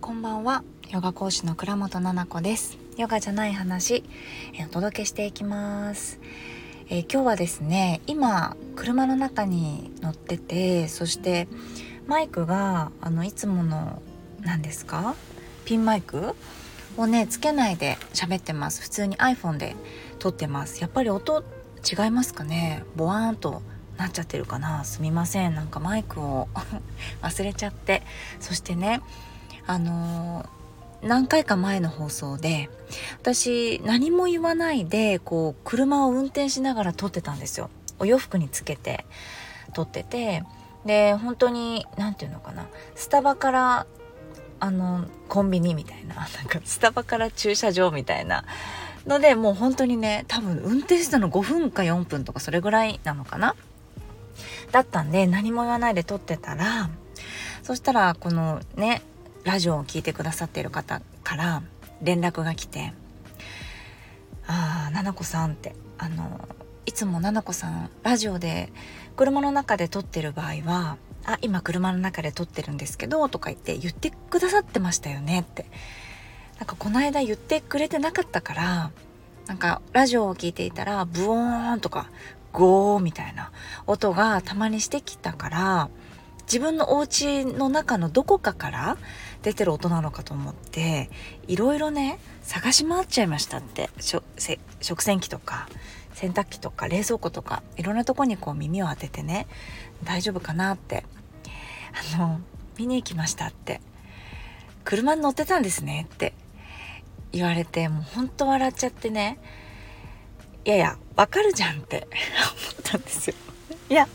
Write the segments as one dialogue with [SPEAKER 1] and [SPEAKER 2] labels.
[SPEAKER 1] こんばんは。ヨガ講師の倉本々子です。ヨガじゃない話、えお届けしていきます。え、今日はですね今車の中に乗っててそしてマイクがあのいつもの何ですか？ピンマイクをねつけないで喋ってます。普通に iPhone で撮ってます。やっぱり音違いますかね？ボワーンとなっちゃってるかな。すみません。なんかマイクを 忘れちゃって。そしてねあのー何回か前の放送で私何も言わないでこう車を運転しながら撮ってたんですよ。お洋服につけて撮ってて。で本当に何て言うのかな。スタバからあのコンビニみたいな。なんかスタバから駐車場みたいな。のでもう本当にね多分運転したの5分か4分とかそれぐらいなのかな。だったんで何も言わないで撮ってたらそしたらこのねラジオを聴いてくださっている方から連絡が来て「ああ菜々子さん」ってあのいつも菜々子さんラジオで車の中で撮ってる場合は「あ今車の中で撮ってるんですけど」とか言って言ってくださってましたよねって。なんかこの間言ってくれてなかったからなんかラジオを聴いていたらブオーンとかゴーみたいな音がたまにしてきたから自分のお家の中のどこかから出てる音なのかと思っていろいろね探し回っちゃいましたって。食洗機とか洗濯機とか冷蔵庫とかいろんなとこにこう耳を当ててね大丈夫かなって。あの見に行きましたって。車に乗ってたんですねって言われてもうほんと笑っちゃってね。いやいやわかるじゃんって思ったんですよいや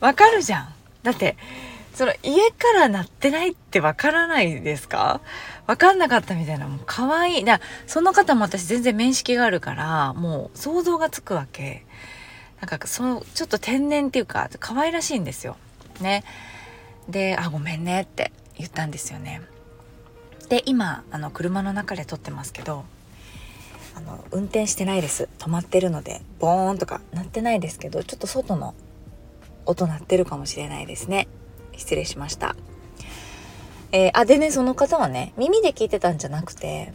[SPEAKER 1] わかるじゃんだってその家から鳴ってないってわからないですか？わかんなかったみたいな、もう可愛い。だその方も私全然面識があるから、もう想像がつくわけ。なんかその、ちょっと天然っていうか、可愛らしいんですよ。ね。で、あ、ごめんねって言ったんですよね。で、今、あの、車の中で撮ってますけど、あの、運転してないです。止まってるので、ボーンとか鳴ってないですけど、ちょっと外の音鳴ってるかもしれないですね。失礼しました。えー、あ、でね、その方はね、耳で聞いてたんじゃなくて、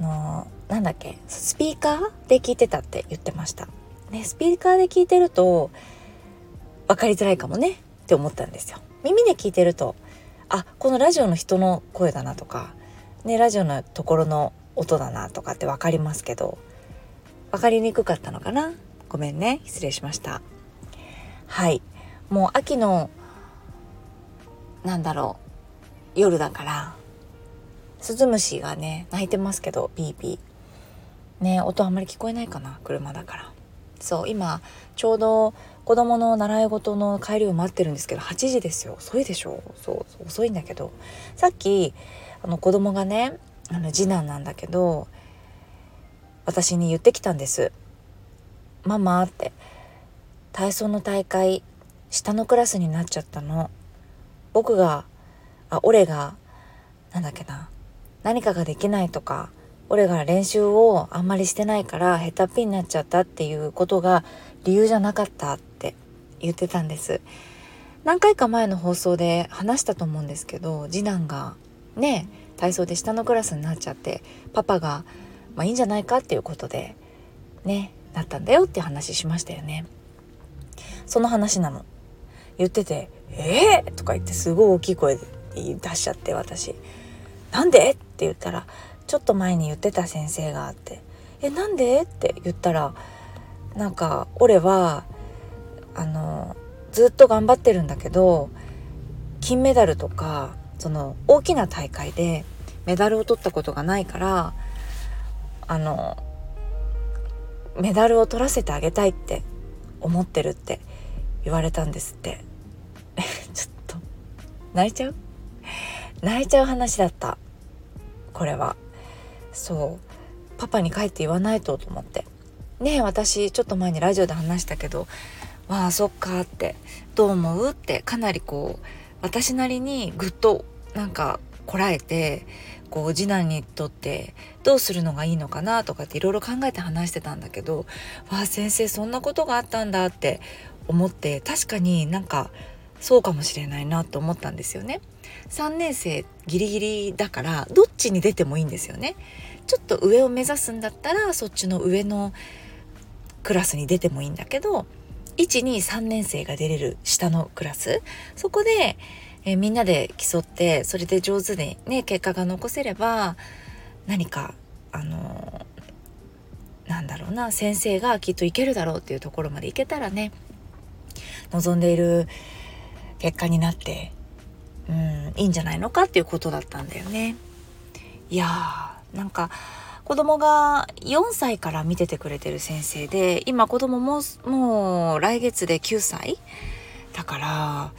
[SPEAKER 1] あの、なんだっけ、スピーカーで聞いてたって言ってました。ね、スピーカーで聞いてると、分かりづらいかもねって思ったんですよ。耳で聞いてると、あ、このラジオの人の声だなとか、ね、ラジオのところの音だなとかって分かりますけど、分かりにくかったのかな？ごめんね。失礼しました。はい。もう秋のなんだろう。夜だからスズムシがね鳴いてますけどピーピー。ね音あんまり聞こえないかな？車だから。そう今ちょうど子供の習い事の帰りを待ってるんですけど8時ですよ。遅いでしょ？そう遅いんだけど。さっきあの子供がねあの次男なんだけど私に言ってきたんです「ママ」って。体操の大会下のクラスになっちゃったの。僕があ俺がなんだっけな。何かができないとか俺が練習をあんまりしてないからヘタっぴになっちゃったっていうことが理由じゃなかったって言ってたんです。何回か前の放送で話したと思うんですけど次男がね体操で下のクラスになっちゃってパパがまあいいんじゃないかっていうことでねなったんだよって話しましたよねその話なの言ってて「えー!」とか言ってすごい大きい声で出しちゃって私「なんで?」って言ったらちょっと前に言ってた先生があって「えなんで?」って言ったらなんか俺はあのずっと頑張ってるんだけど金メダルとかその大きな大会でメダルを取ったことがないからあのメダルを取らせてあげたいって思ってるって言われたんですって。ちょっと泣いちゃう？泣いちゃう話だった。これは。そう。パパに帰って言わないとと思って。ねえ私ちょっと前にラジオで話したけどわあそっかってどう思う？ってかなりこう私なりにぐっとなんかこらえてこう次男にとってどうするのがいいのかなとかっていろいろ考えて話してたんだけどわあ先生そんなことがあったんだって思って確かになんかそうかもしれないなと思ったんですよね。3年生ギリギリだからどっちに出てもいいんですよね。ちょっと上を目指すんだったらそっちの上のクラスに出てもいいんだけど123年生が出れる下のクラスそこで、えー、みんなで競ってそれで上手にね結果が残せれば何かあのー、なんだろうな先生がきっといけるだろうっていうところまでいけたらね望んでいる結果になってうんいいんじゃないのかっていうことだったんだよね。いやーなんか子供が4歳から見ててくれてる先生で今子供ももう来月で9歳だから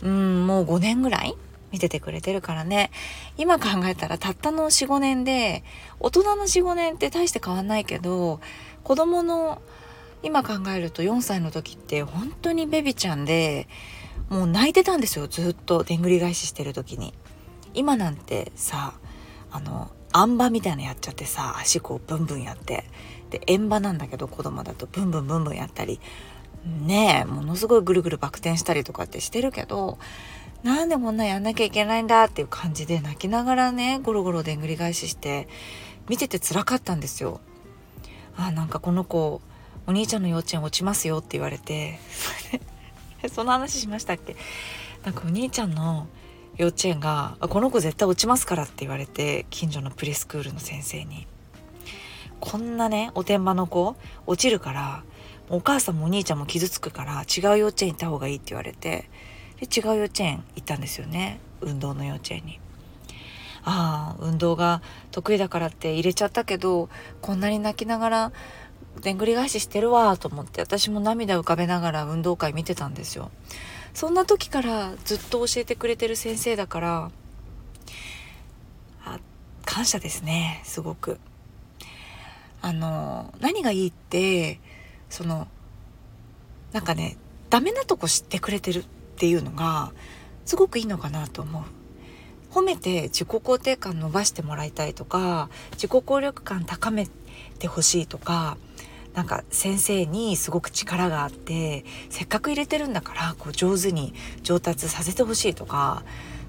[SPEAKER 1] うんもう5年ぐらい見ててくれてるからね。今考えたらたったの45年で大人の45年って大して変わんないけど子供の今考えると4歳の時って本当にベビちゃんでもう泣いてたんですよ。ずっとでんぐり返ししてる時に。今なんてさあのあん馬みたいなやっちゃってさ足こうブンブンやって。で円馬なんだけど子供だとブンブンブンブンやったり。ねえものすごいぐるぐるバク転したりとかってしてるけどなんでこんなやんなきゃいけないんだっていう感じで泣きながらねゴロゴロでんぐり返しして見てて辛かったんですよ。あなんかこの子お兄ちゃんの幼稚園落ちますよって言われて。その話しましたっけ？なんかお兄ちゃんの幼稚園が「この子絶対落ちますから」って言われて近所のプレスクールの先生にこんなねおてんばの子落ちるからお母さんもお兄ちゃんも傷つくから違う幼稚園行った方がいいって言われてで違う幼稚園行ったんですよね運動の幼稚園に。ああ運動が得意だからって入れちゃったけどこんなに泣きながらでんぐり返ししてるわと思って私も涙浮かべながら運動会見てたんですよ。そんな時からずっと教えてくれてる先生だからあ感謝ですねすごく。あの何がいいってそのなんかねダメなとこ知ってくれてるっていうのがすごくいいのかなと思う。褒めて自己肯定感伸ばしてもらいたいとか自己効力感高めてほしいとかなんか先生にすごく力があってせっかく入れてるんだからこう上手に上達させてほしいとか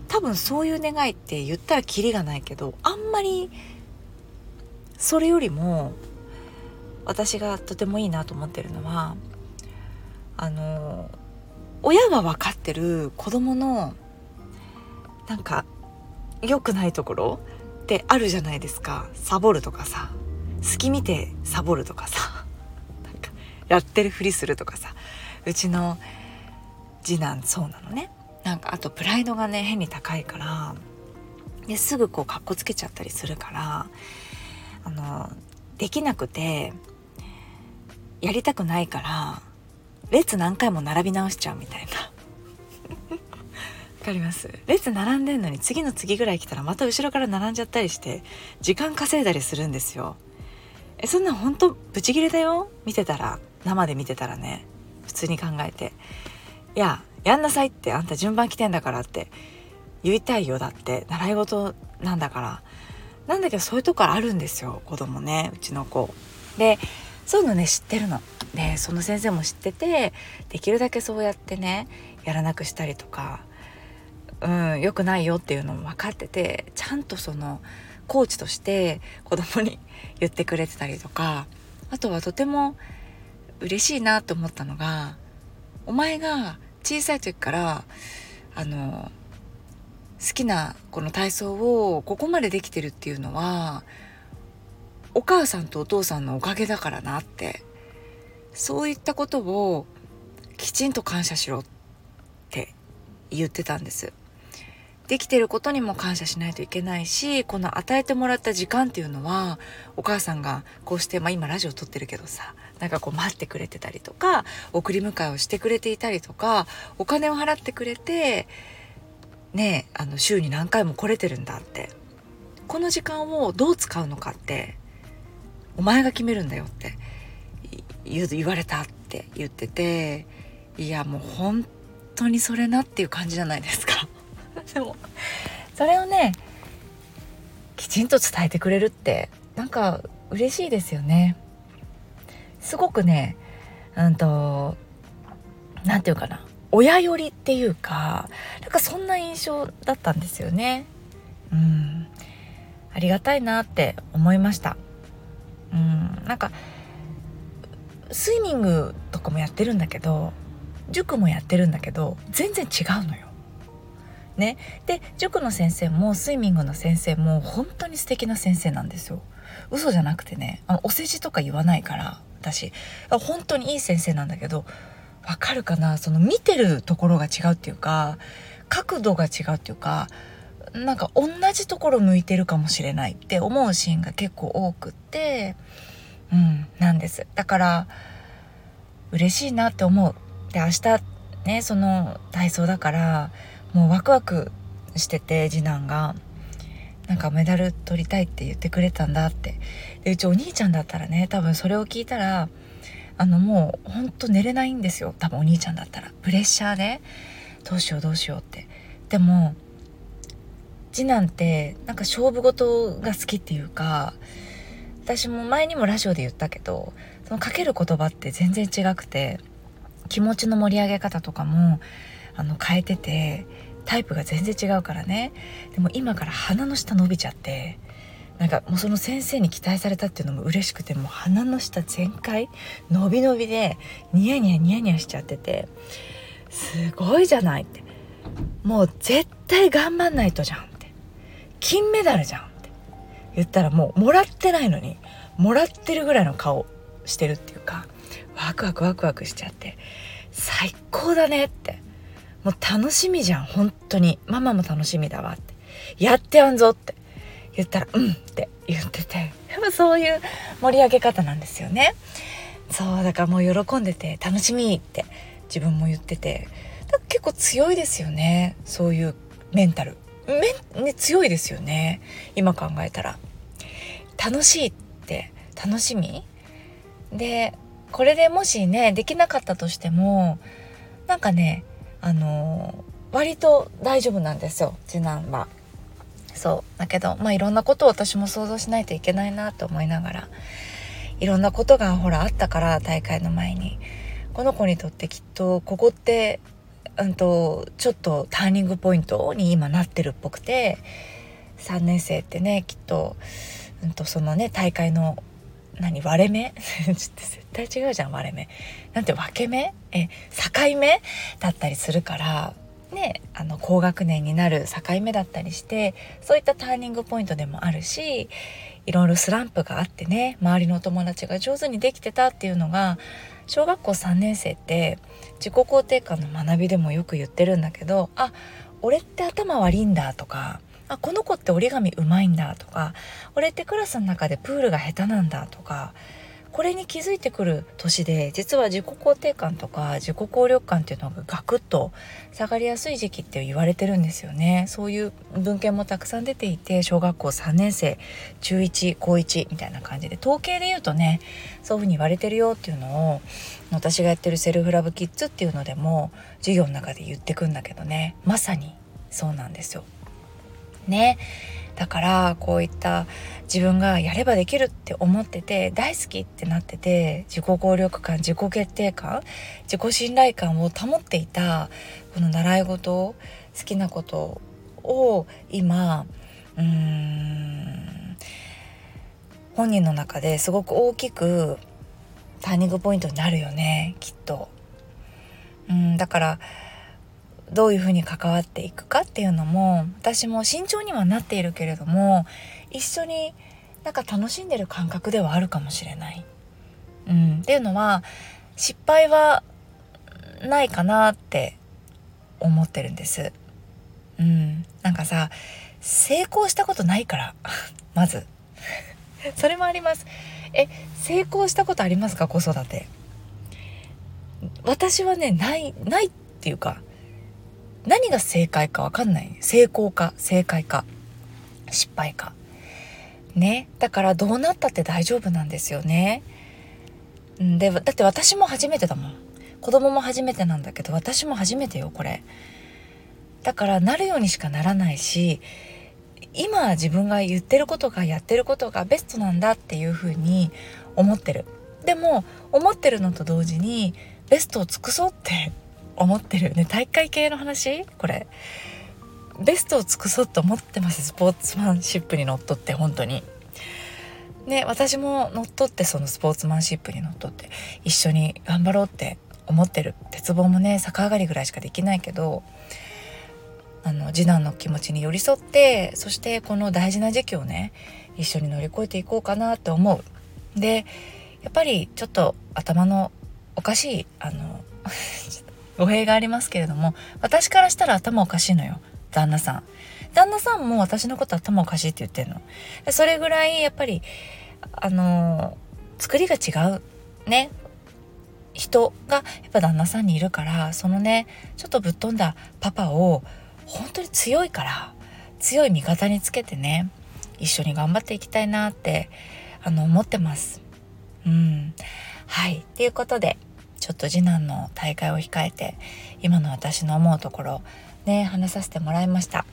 [SPEAKER 1] 多分そういう願いって言ったらキリがないけどあんまりそれよりも私がとてもいいなと思ってるのはあの親が分かってる子供のなんか良くないところってあるじゃないですか。サボるとかさ隙見てサボるとかさ。やってるふりするとかさうちの次男そうなのね。なんかあとプライドがね変に高いからですぐこうかっこつけちゃったりするからあのできなくてやりたくないから列何回も並び直しちゃうみたいな。わかります？列並んでんのに次の次ぐらい来たらまた後ろから並んじゃったりして時間稼いだりするんですよ。えそんなほんとブチギレだよ？見てたら。生で見てたらね普通に考えて「いややんなさいってあんた順番来てんだから」って言いたいよだって習い事なんだからなんだけどそういうとこあるんですよ子供ねうちの子。でそういうのね知ってるの。でその先生も知っててできるだけそうやってねやらなくしたりとかうん良くないよっていうのも分かっててちゃんとそのコーチとして子供に言ってくれてたりとかあとはとても嬉しいなと思ったのがお前が小さい時からあの好きなこの体操をここまでできてるっていうのはお母さんとお父さんのおかげだからなってそういったことをきちんと感謝しろって言ってたんです。できてることにも感謝しないといけないしこの与えてもらった時間っていうのはお母さんがこうして、まあ、今ラジオ撮ってるけどさなんかこう待ってくれてたりとか送り迎えをしてくれていたりとかお金を払ってくれてねあの週に何回も来れてるんだってこの時間をどう使うのかってお前が決めるんだよって言われたって言ってていやもう本当にそれなっていう感じじゃないですか。でもそれをねきちんと伝えてくれるってなんか嬉しいですよね。すごくねうんと何て言うかな親寄りっていうかなんかそんな印象だったんですよね。うんありがたいなって思いました。うんなんかスイミングとかもやってるんだけど塾もやってるんだけど全然違うのよ。ね、で塾の先生もスイミングの先生も本当に素敵な先生なんですよ。嘘じゃなくてねあのお世辞とか言わないから私本当にいい先生なんだけどわかるかな？その見てるところが違うっていうか角度が違うっていうかなんか同じところ向いてるかもしれないって思うシーンが結構多くってうんなんです。だから嬉しいなって思う。で明日ねその体操だからもうワクワクしてて次男が。なんかメダル取りたいって言ってくれたんだって。でうちお兄ちゃんだったらね多分それを聞いたらあのもうほんと寝れないんですよ。多分お兄ちゃんだったら。プレッシャーで。どうしようどうしようって。でも次男ってなんか勝負事が好きっていうか私も前にもラジオで言ったけどそのかける言葉って全然違くて気持ちの盛り上げ方とかもあの変えててタイプが全然違うからね。でも今から鼻の下伸びちゃってなんかもうその先生に期待されたっていうのも嬉しくてもう鼻の下全開伸び伸びでニヤニヤニヤニヤしちゃっててすごいじゃないって。もう絶対頑張んないとじゃんって。金メダルじゃんって。言ったらもうもらってないのにもらってるぐらいの顔してるっていうかワクワクワクワクしちゃって最高だねって。もう楽しみじゃん本当に。ママも楽しみだわって。やってやんぞって。言ったら「うん」って言ってて。やっぱそういう盛り上げ方なんですよね。そうだからもう喜んでて楽しみって自分も言ってて。結構強いですよね。そういうメンタル。め、ね、強いですよね。今考えたら。楽しいって。楽しみ。でこれでもしねできなかったとしてもなんかねあの割と大丈夫なんですよ次男は。そうだけどまあいろんなことを私も想像しないといけないなと思いながらいろんなことがほらあったから大会の前にこの子にとってきっとここってうんとちょっとターニングポイントに今なってるっぽくて3年生ってねきっと,、うんとそのね大会の何割れ目？絶対違うじゃん割れ目。なんて分け目？え境目？だったりするからねあの高学年になる境目だったりしてそういったターニングポイントでもあるしいろいろスランプがあってね周りのお友達が上手にできてたっていうのが小学校3年生って自己肯定感の学びでもよく言ってるんだけどあ俺って頭悪いんだとかあこの子って折り紙うまいんだとか俺ってクラスの中でプールが下手なんだとかこれに気づいてくる年で実は自己肯定感とか自己効力感っていうのがガクッと下がりやすい時期って言われてるんですよねそういう文献もたくさん出ていて小学校3年生中1高1みたいな感じで統計で言うとねそういうふうに言われてるよっていうのを私がやってるセルフラブキッズっていうのでも授業の中で言ってくんだけどねまさにそうなんですよ。ねだからこういった自分がやればできるって思ってて大好きってなってて自己効力感自己決定感自己信頼感を保っていたこの習い事好きなことを今うーん本人の中ですごく大きくターニングポイントになるよねきっと。うんだからどういうふうに関わっていくかっていうのも私も慎重にはなっているけれども一緒になんか楽しんでる感覚ではあるかもしれない。うん、っていうのは失敗はないかなって思ってるんです。うん、なんかさ成功したことないから まず。それもあります。え成功したことありますか？子育て。私はねないないっていうか何が正解か分かんない。成功か正解か失敗か。ね。だからどうなったって大丈夫なんですよね。でだって私も初めてだもん。子供も初めてなんだけど私も初めてよこれ。だからなるようにしかならないし今自分が言ってることがやってることがベストなんだっていうふうに思ってる。でも思ってるのと同時にベストを尽くそうって思ってるね。大会系の話？これ。ベストを尽くそうと思ってます。スポーツマンシップにのっとって本当に。ね私も乗っ取ってそのスポーツマンシップにのっとって一緒に頑張ろうって思ってる。鉄棒もね逆上がりぐらいしかできないけどあの次男の気持ちに寄り添ってそしてこの大事な時期をね一緒に乗り越えていこうかなって思う。でやっぱりちょっと頭のおかしいあの語弊がありますけれども私からしたら頭おかしいのよ。旦那さん。旦那さんも私のこと頭おかしいって言ってんの。それぐらいやっぱりあの作りが違うね。人がやっぱ旦那さんにいるからそのねちょっとぶっ飛んだパパを本当に強いから強い味方につけてね一緒に頑張っていきたいなってあの思ってます。うん。はい。ということでちょっと次男の大会を控えて今の私の思うところね話させてもらいました。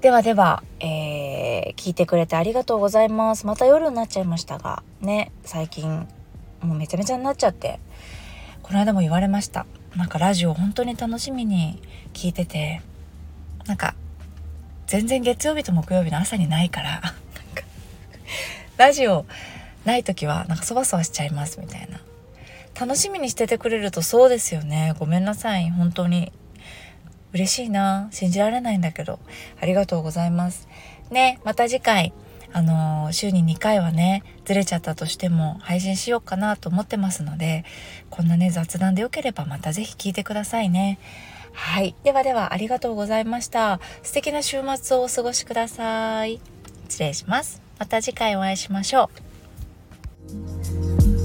[SPEAKER 1] ではでは、えー、聞いてくれてありがとうございます。また夜になっちゃいましたがね最近もうめちゃめちゃになっちゃってこの間も言われました。なんかラジオ本当に楽しみに聞いててなんか全然月曜日と木曜日の朝にないからラジオない時はなんかそわそわしちゃいますみたいな。楽しみにしててくれるとそうですよねごめんなさい本当に嬉しいな信じられないんだけどありがとうございますねまた次回あのー、週に2回はねずれちゃったとしても配信しようかなと思ってますのでこんなね雑談でよければまた是非聞いてくださいねはい。ではではありがとうございました。素敵な週末をお過ごしください。失礼します。また次回お会いしましょう。